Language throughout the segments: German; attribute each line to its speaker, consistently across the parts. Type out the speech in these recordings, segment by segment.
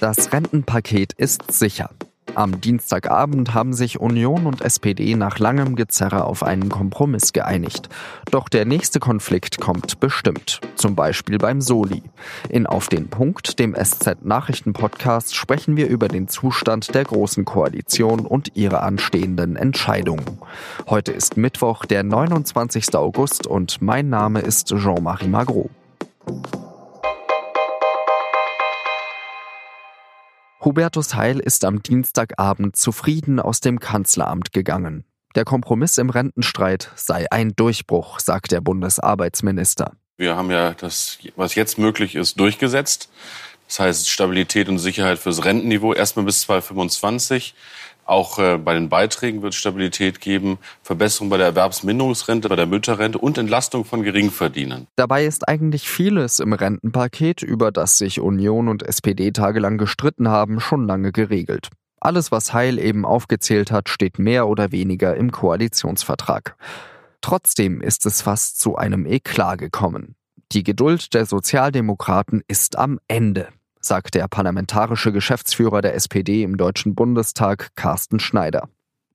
Speaker 1: Das Rentenpaket ist sicher. Am Dienstagabend haben sich Union und SPD nach langem Gezerre auf einen Kompromiss geeinigt. Doch der nächste Konflikt kommt bestimmt. Zum Beispiel beim Soli. In Auf den Punkt, dem SZ-Nachrichten-Podcast, sprechen wir über den Zustand der Großen Koalition und ihre anstehenden Entscheidungen. Heute ist Mittwoch, der 29. August und mein Name ist Jean-Marie Magro. Hubertus Heil ist am Dienstagabend zufrieden aus dem Kanzleramt gegangen. Der Kompromiss im Rentenstreit sei ein Durchbruch, sagt der Bundesarbeitsminister.
Speaker 2: Wir haben ja das, was jetzt möglich ist, durchgesetzt. Das heißt Stabilität und Sicherheit fürs Rentenniveau erstmal bis 2025. Auch äh, bei den Beiträgen wird Stabilität geben, Verbesserung bei der Erwerbsminderungsrente, bei der Mütterrente und Entlastung von Geringverdienern.
Speaker 1: Dabei ist eigentlich vieles im Rentenpaket, über das sich Union und SPD tagelang gestritten haben, schon lange geregelt. Alles, was Heil eben aufgezählt hat, steht mehr oder weniger im Koalitionsvertrag. Trotzdem ist es fast zu einem Eklat gekommen. Die Geduld der Sozialdemokraten ist am Ende sagt der parlamentarische Geschäftsführer der SPD im Deutschen Bundestag Carsten Schneider.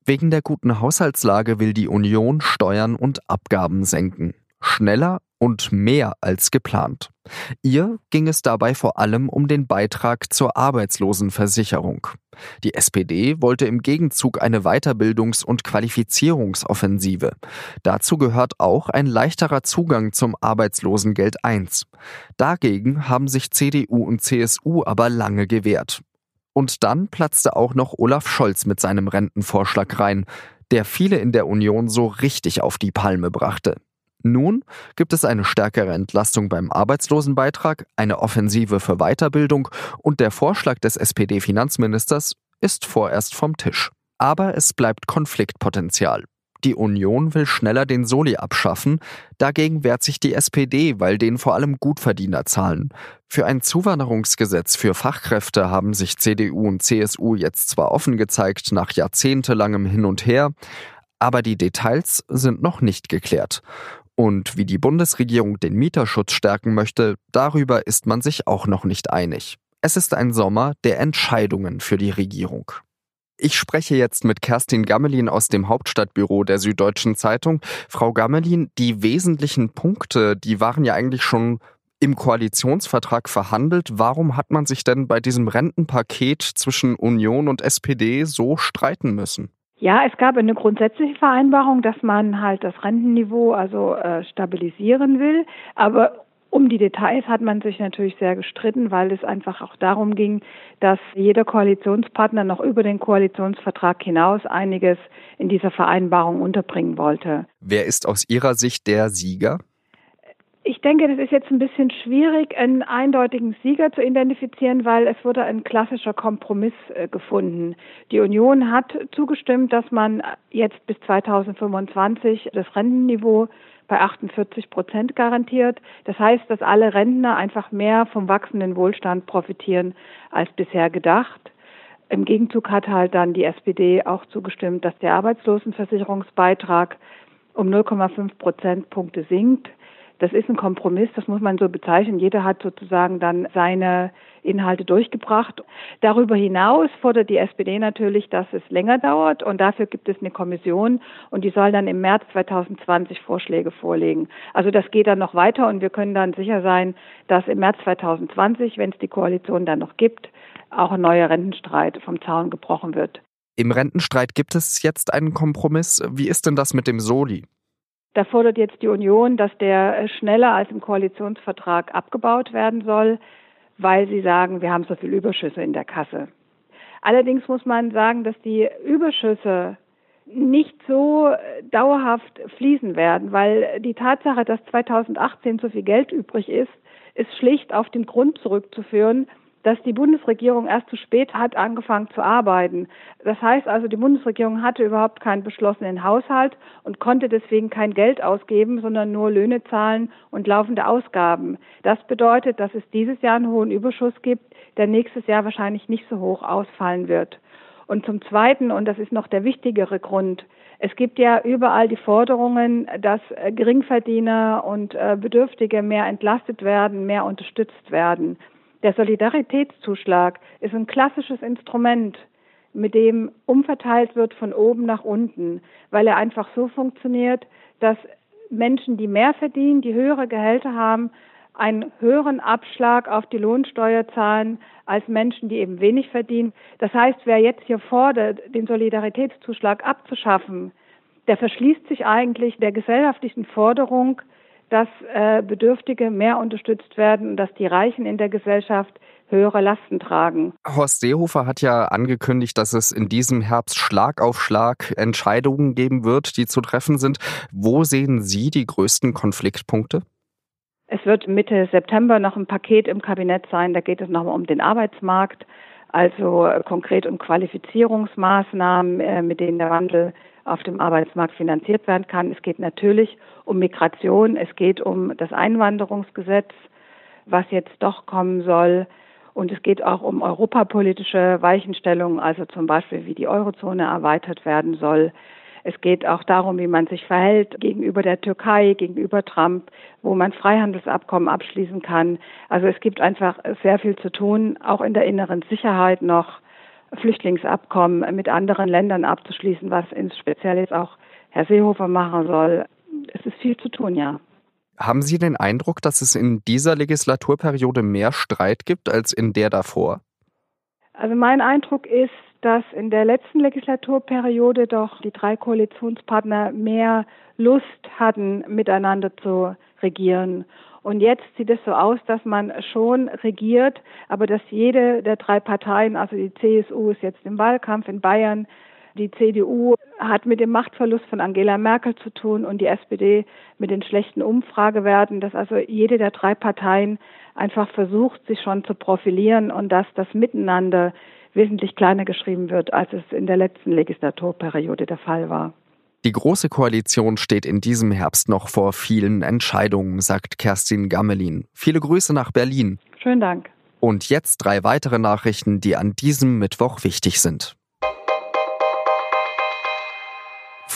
Speaker 1: Wegen der guten Haushaltslage will die Union Steuern und Abgaben senken. Schneller und mehr als geplant. Ihr ging es dabei vor allem um den Beitrag zur Arbeitslosenversicherung. Die SPD wollte im Gegenzug eine Weiterbildungs- und Qualifizierungsoffensive. Dazu gehört auch ein leichterer Zugang zum Arbeitslosengeld 1. Dagegen haben sich CDU und CSU aber lange gewehrt. Und dann platzte auch noch Olaf Scholz mit seinem Rentenvorschlag rein, der viele in der Union so richtig auf die Palme brachte. Nun gibt es eine stärkere Entlastung beim Arbeitslosenbeitrag, eine Offensive für Weiterbildung und der Vorschlag des SPD-Finanzministers ist vorerst vom Tisch. Aber es bleibt Konfliktpotenzial. Die Union will schneller den Soli abschaffen, dagegen wehrt sich die SPD, weil den vor allem Gutverdiener zahlen. Für ein Zuwanderungsgesetz für Fachkräfte haben sich CDU und CSU jetzt zwar offen gezeigt nach jahrzehntelangem Hin und Her, aber die Details sind noch nicht geklärt. Und wie die Bundesregierung den Mieterschutz stärken möchte, darüber ist man sich auch noch nicht einig. Es ist ein Sommer der Entscheidungen für die Regierung. Ich spreche jetzt mit Kerstin Gammelin aus dem Hauptstadtbüro der Süddeutschen Zeitung. Frau Gammelin, die wesentlichen Punkte, die waren ja eigentlich schon im Koalitionsvertrag verhandelt. Warum hat man sich denn bei diesem Rentenpaket zwischen Union und SPD so streiten müssen?
Speaker 3: Ja, es gab eine grundsätzliche Vereinbarung, dass man halt das Rentenniveau also äh, stabilisieren will, aber um die Details hat man sich natürlich sehr gestritten, weil es einfach auch darum ging, dass jeder Koalitionspartner noch über den Koalitionsvertrag hinaus einiges in dieser Vereinbarung unterbringen wollte.
Speaker 1: Wer ist aus Ihrer Sicht der Sieger?
Speaker 3: Ich denke, das ist jetzt ein bisschen schwierig, einen eindeutigen Sieger zu identifizieren, weil es wurde ein klassischer Kompromiss äh, gefunden. Die Union hat zugestimmt, dass man jetzt bis 2025 das Rentenniveau bei 48 Prozent garantiert. Das heißt, dass alle Rentner einfach mehr vom wachsenden Wohlstand profitieren als bisher gedacht. Im Gegenzug hat halt dann die SPD auch zugestimmt, dass der Arbeitslosenversicherungsbeitrag um 0,5 Prozentpunkte sinkt. Das ist ein Kompromiss, das muss man so bezeichnen. Jeder hat sozusagen dann seine Inhalte durchgebracht. Darüber hinaus fordert die SPD natürlich, dass es länger dauert und dafür gibt es eine Kommission und die soll dann im März 2020 Vorschläge vorlegen. Also das geht dann noch weiter und wir können dann sicher sein, dass im März 2020, wenn es die Koalition dann noch gibt, auch ein neuer Rentenstreit vom Zaun gebrochen wird.
Speaker 1: Im Rentenstreit gibt es jetzt einen Kompromiss. Wie ist denn das mit dem Soli?
Speaker 3: Da fordert jetzt die Union, dass der äh, schneller als im Koalitionsvertrag abgebaut werden soll, weil sie sagen, wir haben so viel Überschüsse in der Kasse. Allerdings muss man sagen, dass die Überschüsse nicht so äh, dauerhaft fließen werden, weil die Tatsache, dass 2018 so viel Geld übrig ist, ist schlicht auf den Grund zurückzuführen, dass die Bundesregierung erst zu spät hat angefangen zu arbeiten. Das heißt also, die Bundesregierung hatte überhaupt keinen beschlossenen Haushalt und konnte deswegen kein Geld ausgeben, sondern nur Löhne zahlen und laufende Ausgaben. Das bedeutet, dass es dieses Jahr einen hohen Überschuss gibt, der nächstes Jahr wahrscheinlich nicht so hoch ausfallen wird. Und zum Zweiten, und das ist noch der wichtigere Grund, es gibt ja überall die Forderungen, dass Geringverdiener und äh, Bedürftige mehr entlastet werden, mehr unterstützt werden. Der Solidaritätszuschlag ist ein klassisches Instrument, mit dem umverteilt wird von oben nach unten, weil er einfach so funktioniert, dass Menschen, die mehr verdienen, die höhere Gehälter haben, einen höheren Abschlag auf die Lohnsteuer zahlen als Menschen, die eben wenig verdienen. Das heißt, wer jetzt hier fordert, den Solidaritätszuschlag abzuschaffen, der verschließt sich eigentlich der gesellschaftlichen Forderung, dass äh, Bedürftige mehr unterstützt werden und dass die Reichen in der Gesellschaft höhere Lasten tragen.
Speaker 1: Horst Seehofer hat ja angekündigt, dass es in diesem Herbst Schlag auf Schlag Entscheidungen geben wird, die zu treffen sind. Wo sehen Sie die größten Konfliktpunkte?
Speaker 3: Es wird Mitte September noch ein Paket im Kabinett sein. Da geht es nochmal um den Arbeitsmarkt, also konkret um Qualifizierungsmaßnahmen, äh, mit denen der Wandel auf dem Arbeitsmarkt finanziert werden kann. Es geht natürlich um Migration. Es geht um das Einwanderungsgesetz, was jetzt doch kommen soll. Und es geht auch um europapolitische Weichenstellungen, also zum Beispiel, wie die Eurozone erweitert werden soll. Es geht auch darum, wie man sich verhält gegenüber der Türkei, gegenüber Trump, wo man Freihandelsabkommen abschließen kann. Also es gibt einfach sehr viel zu tun, auch in der inneren Sicherheit noch Flüchtlingsabkommen mit anderen Ländern abzuschließen, was ins Speziell jetzt auch Herr Seehofer machen soll. Es ist viel zu tun, ja.
Speaker 1: Haben Sie den Eindruck, dass es in dieser Legislaturperiode mehr Streit gibt als in der davor?
Speaker 3: Also mein Eindruck ist, dass in der letzten Legislaturperiode doch die drei Koalitionspartner mehr Lust hatten, miteinander zu regieren. Und jetzt sieht es so aus, dass man schon regiert, aber dass jede der drei Parteien, also die CSU ist jetzt im Wahlkampf in Bayern, die CDU hat mit dem Machtverlust von Angela Merkel zu tun und die SPD mit den schlechten Umfragewerten, dass also jede der drei Parteien einfach versucht, sich schon zu profilieren und dass das Miteinander wesentlich kleiner geschrieben wird, als es in der letzten Legislaturperiode der Fall war.
Speaker 1: Die Große Koalition steht in diesem Herbst noch vor vielen Entscheidungen, sagt Kerstin Gammelin. Viele Grüße nach Berlin.
Speaker 3: Schönen Dank.
Speaker 1: Und jetzt drei weitere Nachrichten, die an diesem Mittwoch wichtig sind.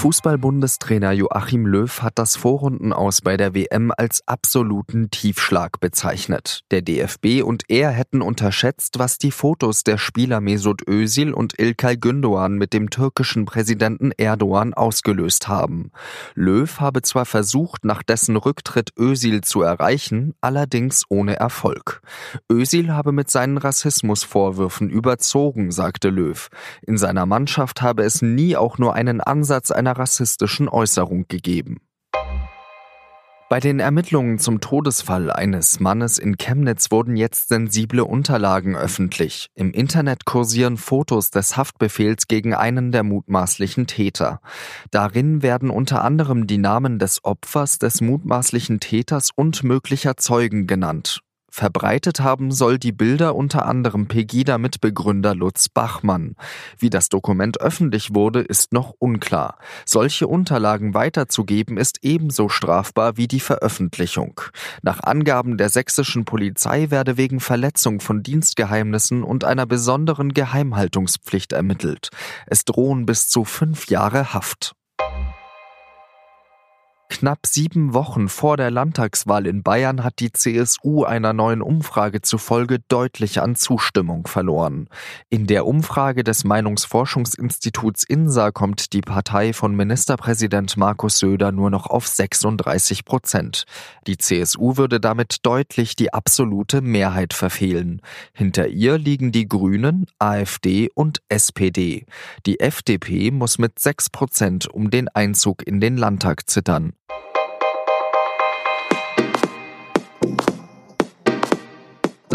Speaker 1: Fußball-Bundestrainer Joachim Löw hat das Vorrundenaus bei der WM als absoluten Tiefschlag bezeichnet. Der DFB und er hätten unterschätzt, was die Fotos der Spieler Mesut Özil und Ilkay Gündoğan mit dem türkischen Präsidenten Erdogan ausgelöst haben. Löw habe zwar versucht, nach dessen Rücktritt Özil zu erreichen, allerdings ohne Erfolg. Özil habe mit seinen Rassismusvorwürfen überzogen, sagte Löw. In seiner Mannschaft habe es nie auch nur einen Ansatz einer rassistischen Äußerung gegeben. Bei den Ermittlungen zum Todesfall eines Mannes in Chemnitz wurden jetzt sensible Unterlagen öffentlich. Im Internet kursieren Fotos des Haftbefehls gegen einen der mutmaßlichen Täter. Darin werden unter anderem die Namen des Opfers, des mutmaßlichen Täters und möglicher Zeugen genannt. Verbreitet haben soll die Bilder unter anderem Pegida-Mitbegründer Lutz Bachmann. Wie das Dokument öffentlich wurde, ist noch unklar. Solche Unterlagen weiterzugeben ist ebenso strafbar wie die Veröffentlichung. Nach Angaben der sächsischen Polizei werde wegen Verletzung von Dienstgeheimnissen und einer besonderen Geheimhaltungspflicht ermittelt. Es drohen bis zu fünf Jahre Haft. Knapp sieben Wochen vor der Landtagswahl in Bayern hat die CSU einer neuen Umfrage zufolge deutlich an Zustimmung verloren. In der Umfrage des Meinungsforschungsinstituts INSA kommt die Partei von Ministerpräsident Markus Söder nur noch auf 36 Prozent. Die CSU würde damit deutlich die absolute Mehrheit verfehlen. Hinter ihr liegen die Grünen, AfD und SPD. Die FDP muss mit sechs Prozent um den Einzug in den Landtag zittern.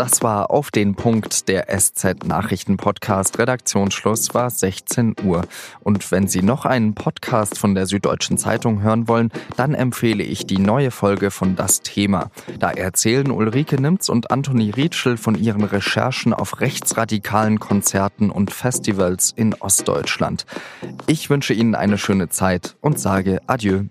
Speaker 1: Das war auf den Punkt der SZ Nachrichten Podcast. Redaktionsschluss war 16 Uhr. Und wenn Sie noch einen Podcast von der Süddeutschen Zeitung hören wollen, dann empfehle ich die neue Folge von Das Thema. Da erzählen Ulrike Nimz und Anthony Rietschel von ihren Recherchen auf rechtsradikalen Konzerten und Festivals in Ostdeutschland. Ich wünsche Ihnen eine schöne Zeit und sage Adieu.